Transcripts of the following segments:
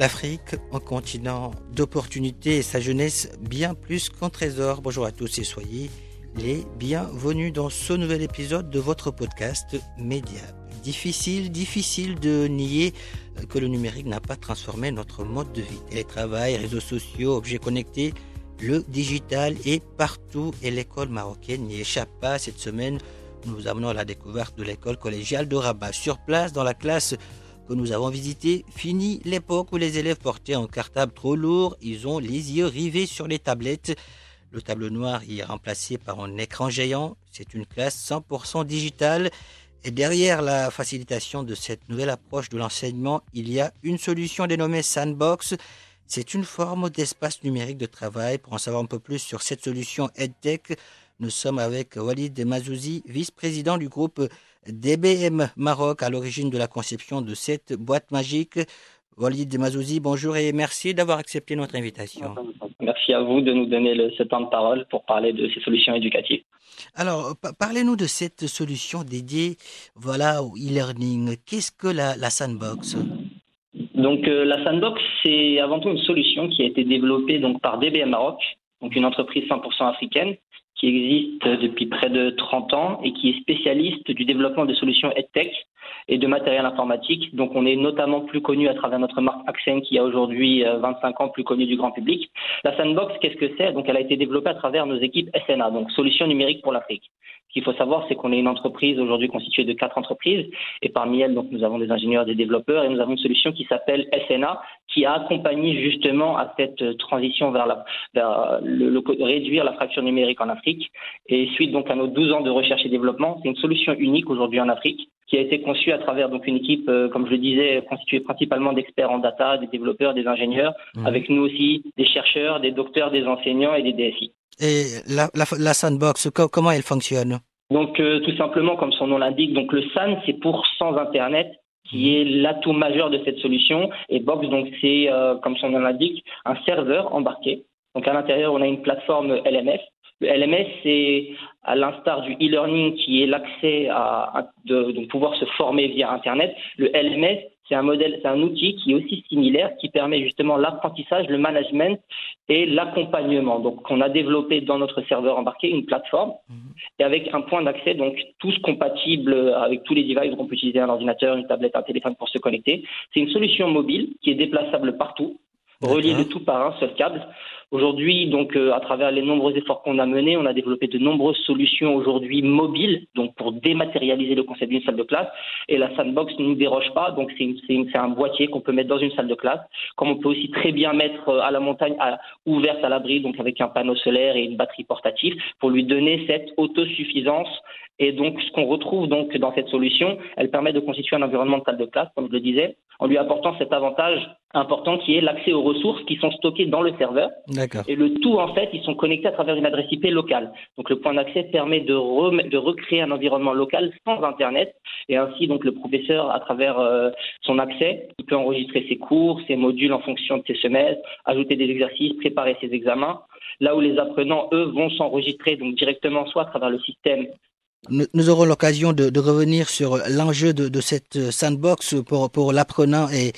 L'Afrique, un continent d'opportunités et sa jeunesse bien plus qu'un trésor. Bonjour à tous et soyez les bienvenus dans ce nouvel épisode de votre podcast Média. Difficile, difficile de nier que le numérique n'a pas transformé notre mode de vie. Télétravail, réseaux sociaux, objets connectés, le digital est partout et l'école marocaine n'y échappe pas. Cette semaine, nous amenons à la découverte de l'école collégiale de Rabat. Sur place, dans la classe que nous avons visitée, fini l'époque où les élèves portaient un cartable trop lourd. Ils ont les yeux rivés sur les tablettes. Le tableau noir y est remplacé par un écran géant. C'est une classe 100% digitale. Et derrière la facilitation de cette nouvelle approche de l'enseignement, il y a une solution dénommée Sandbox. C'est une forme d'espace numérique de travail. Pour en savoir un peu plus sur cette solution EdTech, nous sommes avec Walid Mazouzi, vice-président du groupe DBM Maroc, à l'origine de la conception de cette boîte magique. Walid Mazouzi, bonjour et merci d'avoir accepté notre invitation. Merci à vous de nous donner le, ce temps de parole pour parler de ces solutions éducatives. Alors, parlez-nous de cette solution dédiée voilà, au e-learning. Qu'est-ce que la, la Sandbox? Donc, euh, la Sandbox, c'est avant tout une solution qui a été développée donc, par DBM Maroc, donc une entreprise 100% africaine qui existe depuis près de 30 ans et qui est spécialiste du développement de solutions EdTech et de matériel informatique. Donc on est notamment plus connu à travers notre marque Accent qui a aujourd'hui 25 ans plus connue du grand public. La Sandbox, qu'est-ce que c'est? Donc elle a été développée à travers nos équipes SNA, donc Solutions numériques pour l'Afrique. Qu'il faut savoir, c'est qu'on est une entreprise aujourd'hui constituée de quatre entreprises et parmi elles, donc nous avons des ingénieurs, des développeurs et nous avons une solution qui s'appelle SNA qui a accompagné justement à cette transition vers, la, vers le, le, réduire la fracture numérique en Afrique. Et suite donc à nos 12 ans de recherche et développement, c'est une solution unique aujourd'hui en Afrique qui a été conçue à travers donc une équipe, euh, comme je le disais, constituée principalement d'experts en data, des développeurs, des ingénieurs, mmh. avec nous aussi des chercheurs, des docteurs, des enseignants et des DSI. Et la, la, la sandbox, comment elle fonctionne? Donc euh, tout simplement, comme son nom l'indique, donc le SAN c'est pour sans Internet qui est l'atout majeur de cette solution. Et Box, donc c'est, euh, comme son nom l'indique, un serveur embarqué. Donc à l'intérieur, on a une plateforme LMS. Le LMS, c'est à l'instar du e-learning qui est l'accès à, à de, de, pouvoir se former via Internet. Le LMS, c'est un modèle, c'est un outil qui est aussi similaire, qui permet justement l'apprentissage, le management et l'accompagnement. Donc, on a développé dans notre serveur embarqué une plateforme mmh. et avec un point d'accès, donc tous compatibles avec tous les devices. On peut utiliser un ordinateur, une tablette, un téléphone pour se connecter. C'est une solution mobile qui est déplaçable partout, reliée de tout par un seul câble. Aujourd'hui, donc, euh, à travers les nombreux efforts qu'on a menés, on a développé de nombreuses solutions aujourd'hui mobiles, donc pour dématérialiser le concept d'une salle de classe. Et la sandbox ne nous déroge pas, donc c'est un boîtier qu'on peut mettre dans une salle de classe, comme on peut aussi très bien mettre à la montagne, ouverte à l'abri, donc avec un panneau solaire et une batterie portative, pour lui donner cette autosuffisance. Et donc, ce qu'on retrouve donc dans cette solution, elle permet de constituer un environnement de salle de classe, comme je le disais, en lui apportant cet avantage important qui est l'accès aux ressources qui sont stockées dans le serveur. Et le tout, en fait, ils sont connectés à travers une adresse IP locale. Donc le point d'accès permet de, de, recréer un environnement local sans Internet. Et ainsi, donc le professeur, à travers euh, son accès, il peut enregistrer ses cours, ses modules en fonction de ses semestres, ajouter des exercices, préparer ses examens. Là où les apprenants, eux, vont s'enregistrer donc directement soit à travers le système nous aurons l'occasion de, revenir sur l'enjeu de, cette sandbox pour, l'apprenant et,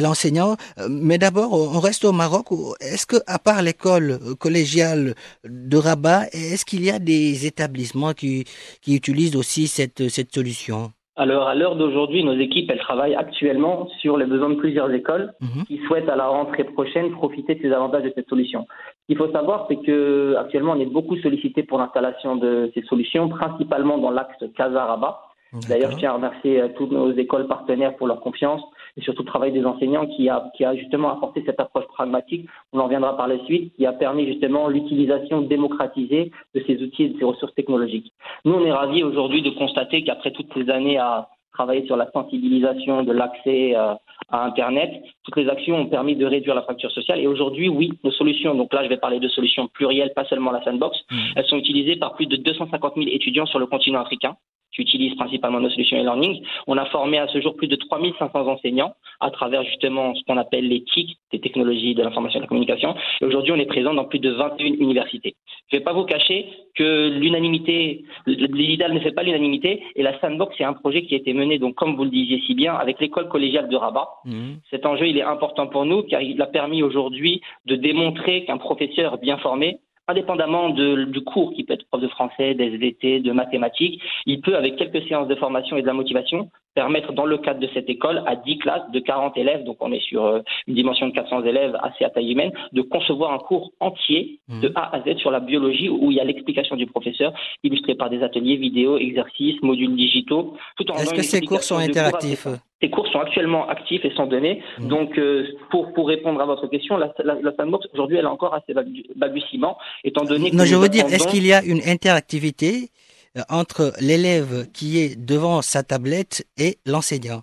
l'enseignant. Mais d'abord, on reste au Maroc. Est-ce que, à part l'école collégiale de Rabat, est-ce qu'il y a des établissements qui, utilisent aussi cette solution? Alors, à l'heure d'aujourd'hui, nos équipes, elles travaillent actuellement sur les besoins de plusieurs écoles Mhm. qui souhaitent à la rentrée prochaine profiter de ces avantages de cette solution. Ce qu'il faut savoir, c'est que actuellement, on est beaucoup sollicité pour l'installation de ces solutions, principalement dans l'axe Casa-Rabat. D'ailleurs, je tiens à remercier euh, toutes nos écoles partenaires pour leur confiance et surtout le travail des enseignants qui a, qui a justement apporté cette approche pragmatique, on en reviendra par la suite, qui a permis justement l'utilisation démocratisée de ces outils et de ces ressources technologiques. Nous, on est ravis aujourd'hui de constater qu'après toutes ces années à travailler sur la sensibilisation de l'accès euh, à Internet, toutes les actions ont permis de réduire la fracture sociale. Et aujourd'hui, oui, nos solutions, donc là, je vais parler de solutions plurielles, pas seulement la sandbox, Mhm. elles sont utilisées par plus de 250 000 étudiants sur le continent africain qui utilisent principalement nos solutions e-learning. On a formé à ce jour plus de 3500 enseignants à travers justement ce qu'on appelle les TIC, des technologies de l'information et de la communication. Et aujourd'hui, on est présent dans plus de 21 universités. Je ne vais pas vous cacher que l'unanimité, digital ne fait pas l'unanimité. Et la Sandbox, c'est un projet qui a été mené, donc comme vous le disiez si bien, avec l'école collégiale de Rabat. Mhm. Cet enjeu, il est important pour nous car il a permis aujourd'hui de démontrer qu'un professeur bien formé, indépendamment de- du cours qui peut être prof de français, d'SVT, de mathématiques, il peut, avec quelques séances de formation et de la motivation, permettre dans le cadre de cette école à 10 classes de 40 élèves, donc on est sur euh, une dimension de 400 élèves assez à taille humaine, de concevoir un cours entier de A à Z sur la biologie où il y a l'explication du professeur illustré par des ateliers vidéo, exercices, modules digitaux. Tout en Est-ce que ces cours sont cours interactifs. Ces cours sont actuellement actifs et sont donnés. Mhm. Donc, euh, pour, pour répondre à votre question, la, la, la sandbox, aujourd'hui, elle est encore assez balbutiement, étant donné que Non, je veux dire, est-ce qu'il y a une interactivité euh, entre l'élève qui est devant sa tablette et l'enseignant?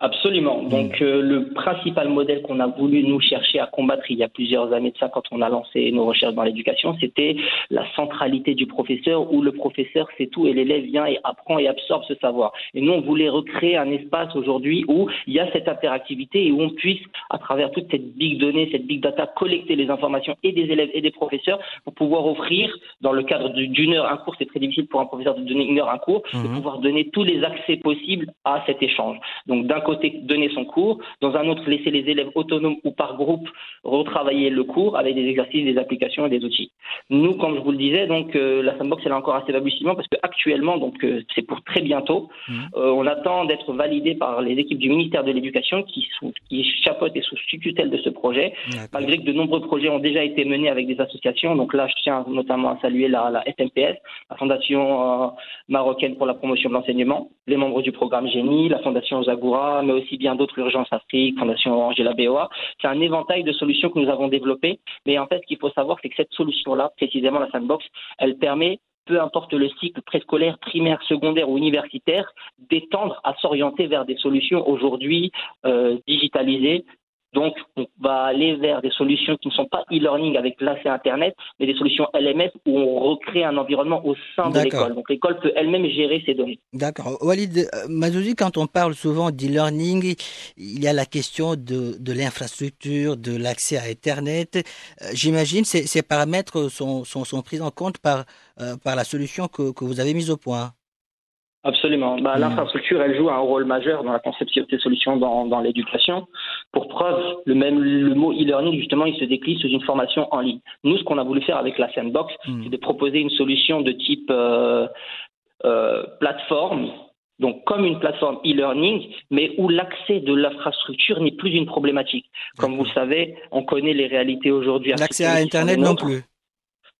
Absolument. Donc euh, le principal modèle qu'on a voulu nous chercher à combattre il y a plusieurs années de ça, quand on a lancé nos recherches dans l'éducation, c'était la centralité du professeur, où le professeur sait tout et l'élève vient et apprend et absorbe ce savoir. Et nous, on voulait recréer un espace aujourd'hui où il y a cette interactivité et où on puisse, à travers toute cette big donnée, cette big data, collecter les informations et des élèves et des professeurs pour pouvoir offrir, dans le cadre du- d'une heure un cours, c'est très difficile pour un professeur de donner une heure un cours, de Mhm. pouvoir donner tous les accès possibles à cet échange. Donc d'un côté donner son cours, dans un autre laisser les élèves autonomes ou par groupe retravailler le cours avec des exercices, des applications et des outils. Nous, comme je vous le disais, donc euh, la sandbox elle est encore assez balbutiement parce qu'actuellement, donc euh, c'est pour très bientôt, Mhm. euh, on attend d'être validé par les équipes du ministère de l'Éducation qui, chapeautent et sous tutelle de ce projet malgré que de nombreux projets ont déjà été menés avec des associations. Donc là, je tiens notamment à saluer la, la FMPS, la Fondation marocaine pour la promotion de l'enseignement, les membres du programme Génie, la Fondation Mais aussi bien d'autres, Urgence Afrique, Fondation Orange et la BOA. C'est un éventail de solutions que nous avons développées. Mais en fait, ce qu'il faut savoir, c'est que cette solution-là, précisément la Sandbox, elle permet peu importe le cycle préscolaire, primaire, secondaire ou universitaire, d'étendre à s'orienter vers des solutions aujourd'hui euh, digitalisées donc, on va aller vers des solutions qui ne sont pas e-learning avec l'accès Internet, mais des solutions LMS où on recrée un environnement au sein de l'école. Donc, l'école peut elle-même gérer ses données. D'accord. Walid euh, Mazouzi, quand on parle souvent d'e-learning, il y a la question de, de l'infrastructure, de l'accès à Internet. Euh, J'imagine ces, ces paramètres sont, sont, sont pris en compte par, euh, par la solution que, que vous avez mise au point. Absolument. Bah, Mhm. L'infrastructure, elle joue un rôle majeur dans la conception de ces solutions dans, dans l'éducation. Pour preuve, le même le mot e-learning, justement, il se décline sous une formation en ligne. Nous, ce qu'on a voulu faire avec la Sandbox, Mhm. c'est de proposer une solution de type euh, euh, plateforme, donc comme une plateforme e-learning, mais où l'accès de l'infrastructure n'est plus une problématique. Comme vous le savez, on connaît les réalités aujourd'hui. L'accès à Internet non plus.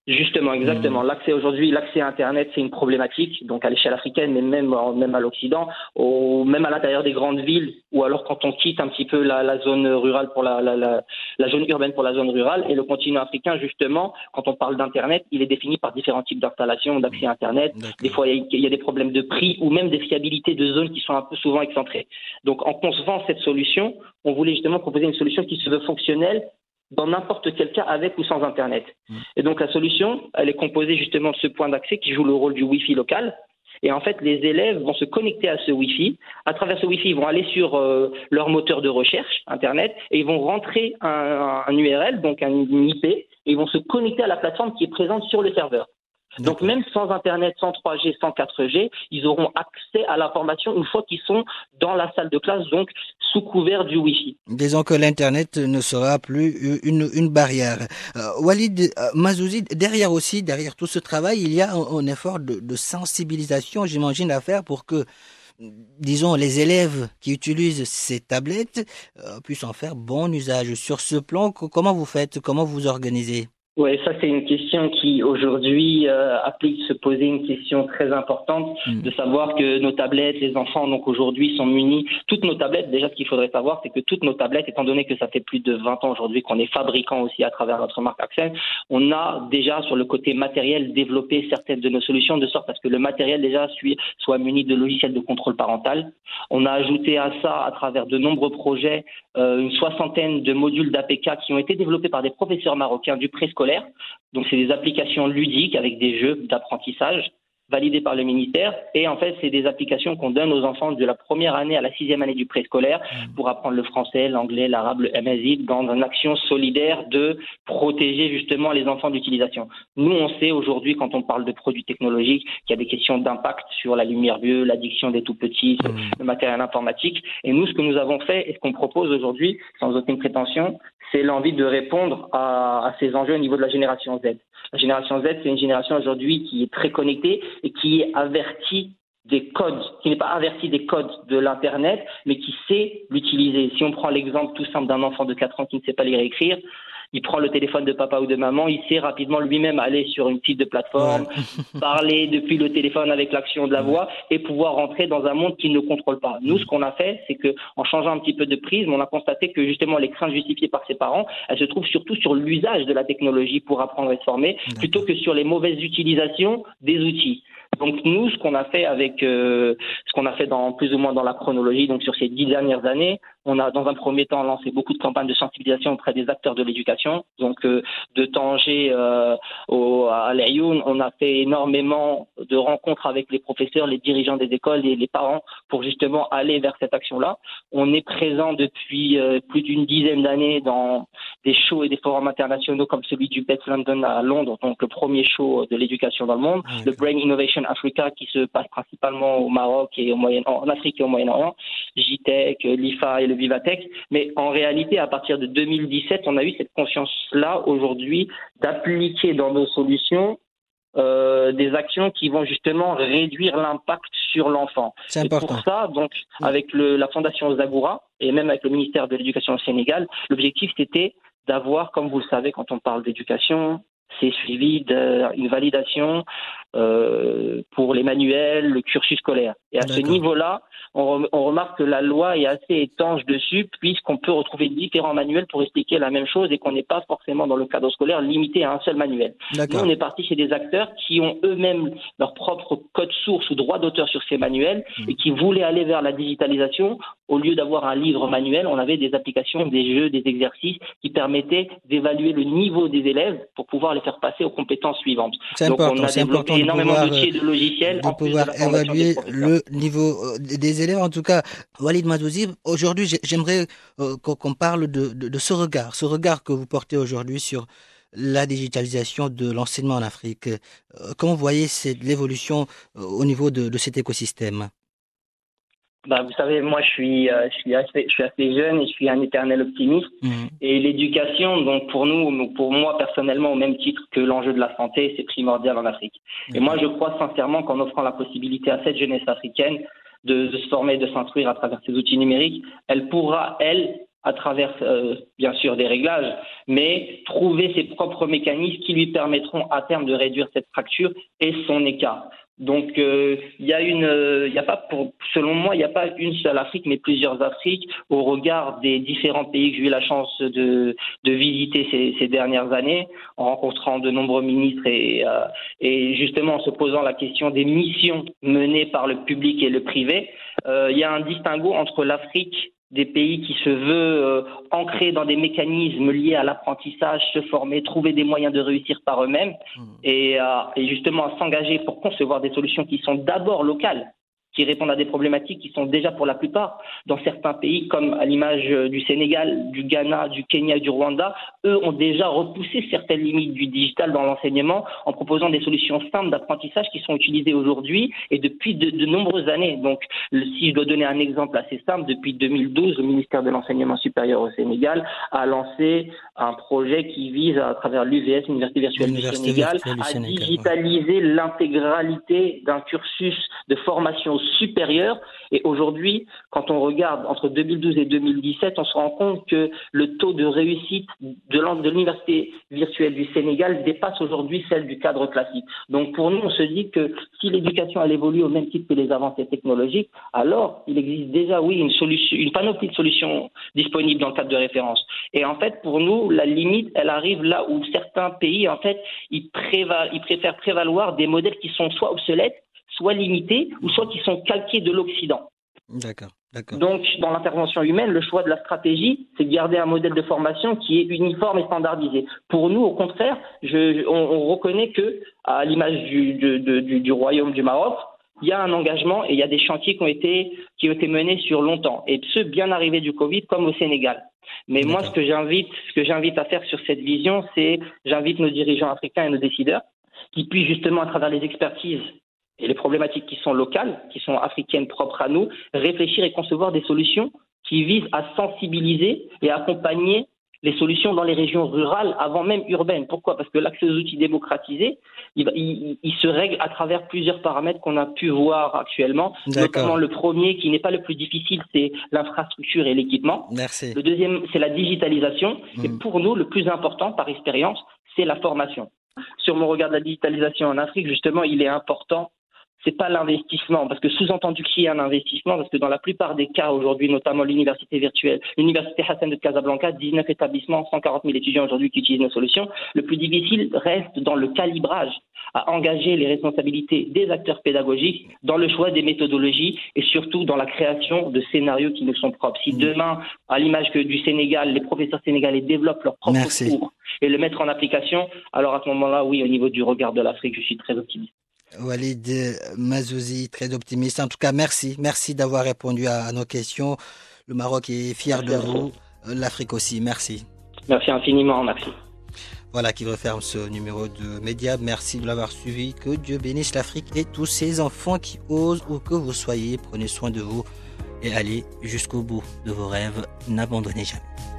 Justement, exactement. L'accès aujourd'hui, l'accès à Internet, c'est une problématique, donc à l'échelle africaine, mais même, même à l'Occident, au- même à l'intérieur des grandes villes, ou alors quand on quitte un petit peu la, la zone rurale pour la, la, la, la zone urbaine pour la zone rurale, et le continent africain, justement, quand on parle d'Internet, il est défini par différents types d'installations, d'accès à Internet. Des fois, il y, y a des problèmes de prix ou même des fiabilités de zones qui sont un peu souvent excentrées. Donc, en concevant cette solution, on voulait justement proposer une solution qui se veut fonctionnelle dans n'importe quel cas avec ou sans Internet. Et donc la solution, elle est composée justement de ce point d'accès qui joue le rôle du Wi-Fi local. Et en fait, les élèves vont se connecter à ce Wi-Fi. À travers ce Wi-Fi, ils vont aller sur euh, leur moteur de recherche, Internet, et ils vont rentrer un, un URL, donc un IP, et ils vont se connecter à la plateforme qui est présente sur le serveur. Donc même sans Internet, sans 3G, sans 4G, ils auront accès à l'information une fois qu'ils sont dans la salle de classe, donc sous couvert du Wi-Fi. Disons que l'Internet ne sera plus une, une barrière. Euh, Walid euh, Mazouzi, derrière aussi, derrière tout ce travail, il y a un, un effort de, de sensibilisation, j'imagine, à faire pour que disons, les élèves qui utilisent ces tablettes euh, puissent en faire bon usage. Sur ce plan, comment vous faites? Comment vous organisez? Oui, ça c'est une question qui aujourd'hui euh, applique se poser une question très importante mm. de savoir que nos tablettes, les enfants donc aujourd'hui sont munis. Toutes nos tablettes, déjà ce qu'il faudrait savoir, c'est que toutes nos tablettes, étant donné que ça fait plus de 20 ans aujourd'hui qu'on est fabricant aussi à travers notre marque Accent, on a déjà sur le côté matériel développé certaines de nos solutions de sorte à ce que le matériel déjà soit muni de logiciels de contrôle parental. On a ajouté à ça à travers de nombreux projets euh, une soixantaine de modules d'APK qui ont été développés par des professeurs marocains du préscolaire. Donc c'est des applications ludiques avec des jeux d'apprentissage validés par le ministère. Et en fait, c'est des applications qu'on donne aux enfants de la première année à la sixième année du préscolaire mmh. pour apprendre le français, l'anglais, l'arabe, le MSI dans une action solidaire de protéger justement les enfants d'utilisation. Nous, on sait aujourd'hui, quand on parle de produits technologiques, qu'il y a des questions d'impact sur la lumière bleue, l'addiction des tout petits, mmh. le matériel informatique. Et nous, ce que nous avons fait et ce qu'on propose aujourd'hui, sans aucune prétention, c'est l'envie de répondre à, ces enjeux au niveau de la génération Z. La génération Z, c'est une génération aujourd'hui qui est très connectée et qui est avertie des codes, qui n'est pas avertie des codes de l'Internet, mais qui sait l'utiliser. Si on prend l'exemple tout simple d'un enfant de 4 ans qui ne sait pas lire et écrire, il prend le téléphone de papa ou de maman, il sait rapidement lui-même aller sur une petite de plateforme, parler depuis le téléphone avec l'action de la voix et pouvoir rentrer dans un monde qu'il ne contrôle pas. Nous, ce qu'on a fait, c'est que en changeant un petit peu de prisme, on a constaté que justement les craintes justifiées par ses parents, elles se trouvent surtout sur l'usage de la technologie pour apprendre et se former, plutôt que sur les mauvaises utilisations des outils. Donc nous, ce qu'on a fait avec euh, ce qu'on a fait dans plus ou moins dans la chronologie, donc sur ces dix dernières années, on a dans un premier temps lancé beaucoup de campagnes de sensibilisation auprès des acteurs de l'éducation. Donc euh, de Tanger euh, au, à Laayoune, on a fait énormément de rencontres avec les professeurs, les dirigeants des écoles et les parents pour justement aller vers cette action-là. On est présent depuis euh, plus d'une dizaine d'années dans des shows et des forums internationaux comme celui du Beth London à Londres, donc le premier show de l'éducation dans le monde, le Brain Innovation Africa qui se passe principalement au Maroc et au Moyen en Afrique et au Moyen-Orient, JTEC, l'IFA et le Vivatech. Mais en réalité, à partir de 2017, on a eu cette conscience-là aujourd'hui d'appliquer dans nos solutions euh, des actions qui vont justement réduire l'impact sur l'enfant. C'est important. pour ça, donc, avec le, la fondation Zagoura et même avec le ministère de l'Éducation au Sénégal, l'objectif c'était d'avoir, comme vous le savez, quand on parle d'éducation, c'est suivi d'une validation euh, pour les manuels, le cursus scolaire. Et à ce niveau-là, on, on, remarque que la loi est assez étanche dessus, puisqu'on peut retrouver différents manuels pour expliquer la même chose et qu'on n'est pas forcément dans le cadre scolaire limité à un seul manuel. Nous, on est parti chez des acteurs qui ont eux-mêmes leur propre code source ou droit d'auteur sur ces manuels mmh. et qui voulaient aller vers la digitalisation. Au lieu d'avoir un livre manuel, on avait des applications, des jeux, des exercices qui permettaient d'évaluer le niveau des élèves pour pouvoir les faire passer aux compétences suivantes. C'est important, c'est important énormément d'outils de logiciels. De pouvoir évaluer le niveau euh, des élèves. En tout cas, Walid Madouzi, aujourd'hui, j'aimerais euh, qu'on parle de, de, de, ce regard, ce regard que vous portez aujourd'hui sur la digitalisation de l'enseignement en Afrique. Euh, comment vous voyez l'évolution au niveau de, de cet écosystème? Bah, vous savez, moi, je suis, euh, je suis, assez, je suis assez jeune et je suis un éternel optimiste. Mmh. Et l'éducation, donc pour nous, pour moi personnellement, au même titre que l'enjeu de la santé, c'est primordial en Afrique. Et moi, je crois sincèrement qu'en offrant la possibilité à cette jeunesse africaine de, de se former, de s'instruire à travers ces outils numériques, elle pourra, elle, à travers euh, bien sûr des réglages, mais trouver ses propres mécanismes qui lui permettront à terme de réduire cette fracture et son écart. Donc euh, il y a une, il y a pas pour, selon moi, il n'y a pas une seule Afrique, mais plusieurs Afriques au regard des différents pays que j'ai eu la chance de, de visiter ces, ces, dernières années, en rencontrant de nombreux ministres et, euh, et justement en se posant la question des missions menées par le public et le privé. Euh, il y a un distinguo entre l'Afrique des pays qui se veut euh, ancrer dans des mécanismes liés à l'apprentissage, se former, trouver des moyens de réussir par eux-mêmes mmh. et, euh, et justement s'engager pour concevoir des solutions qui sont d'abord locales qui répondent à des problématiques qui sont déjà pour la plupart dans certains pays, comme à l'image euh, du Sénégal, du Ghana, du Kenya, du Rwanda, eux ont déjà repoussé certaines limites du digital dans l'enseignement en proposant des solutions simples d'apprentissage qui sont utilisées aujourd'hui et depuis de, de, nombreuses années. Donc, si je dois donner un exemple assez simple, depuis 2012, le ministère de l'enseignement supérieur au Sénégal a lancé un projet qui vise, à travers l'UVS, l'Université virtuelle du Sénégal, à digitaliser l'intégralité d'un cursus de formation supérieur. Et aujourd'hui, quand on regarde entre 2012 et 2017, on se rend compte que le taux de réussite de l'université virtuelle du Sénégal dépasse aujourd'hui celle du cadre classique. Donc pour nous, on se dit que si l'éducation elle évolue au même titre que les avancées technologiques, alors il existe déjà, oui, une panoplie de solutions disponibles dans le cadre de référence. Et en fait, pour nous, la limite, elle arrive là où certains pays, en fait, ils préfèrent prévaloir des modèles qui sont soit obsolètes, soit limités, ou soit qui sont calqués de l'Occident. D'accord. Donc, dans l'intervention humaine, le choix de la stratégie, c'est de garder un modèle de formation qui est uniforme et standardisé. Pour nous, au contraire, je, on, reconnaît que, à l'image du, du, du, Royaume du Maroc, il y a un engagement et il y a des chantiers qui ont été, qui ont été menés sur longtemps. Et ce, bien arrivé du Covid, comme au Sénégal. Mais moi, ce que j'invite, ce que j'invite à faire sur cette vision, c'est j'invite nos dirigeants africains et nos décideurs qui puissent justement, à travers les expertises et les problématiques qui sont locales, qui sont africaines propres à nous, réfléchir et concevoir des solutions qui visent à sensibiliser et accompagner les solutions dans les régions rurales avant même urbaines. Pourquoi? Parce que l'accès aux outils démocratisés, il, se règle à travers plusieurs paramètres qu'on a pu voir actuellement. Notamment le premier, qui n'est pas le plus difficile, c'est l'infrastructure et l'équipement. Merci. Le deuxième, c'est la digitalisation. Et mm. pour nous, le plus important par expérience, c'est la formation. Sur mon regard de la digitalisation en Afrique, justement, il est important c'est pas l'investissement, parce que sous-entendu qu'il y a un investissement, parce que dans la plupart des cas aujourd'hui, notamment l'université virtuelle, l'université Hassan de Casablanca, 19 établissements, 140 000 étudiants aujourd'hui qui utilisent nos solutions, le plus difficile reste dans le calibrage, à engager les responsabilités des acteurs pédagogiques dans le choix des méthodologies et surtout dans la création de scénarios qui nous sont propres. Si demain, à l'image que du Sénégal, les professeurs sénégalais développent leur propre cours et le mettre en application, alors à ce moment-là, oui, au niveau du regard de l'Afrique, je suis très optimiste. Walid Mazouzi, très optimiste. En tout cas, merci. Merci d'avoir répondu à, nos questions. Le Maroc est fier de vous. L'Afrique aussi. Merci. Merci infiniment. Merci. Voilà qui referme ce numéro de Média. Merci de l'avoir suivi. Que Dieu bénisse l'Afrique et tous ses enfants qui osent où que vous soyez. Prenez soin de vous et allez jusqu'au bout de vos rêves. N'abandonnez jamais.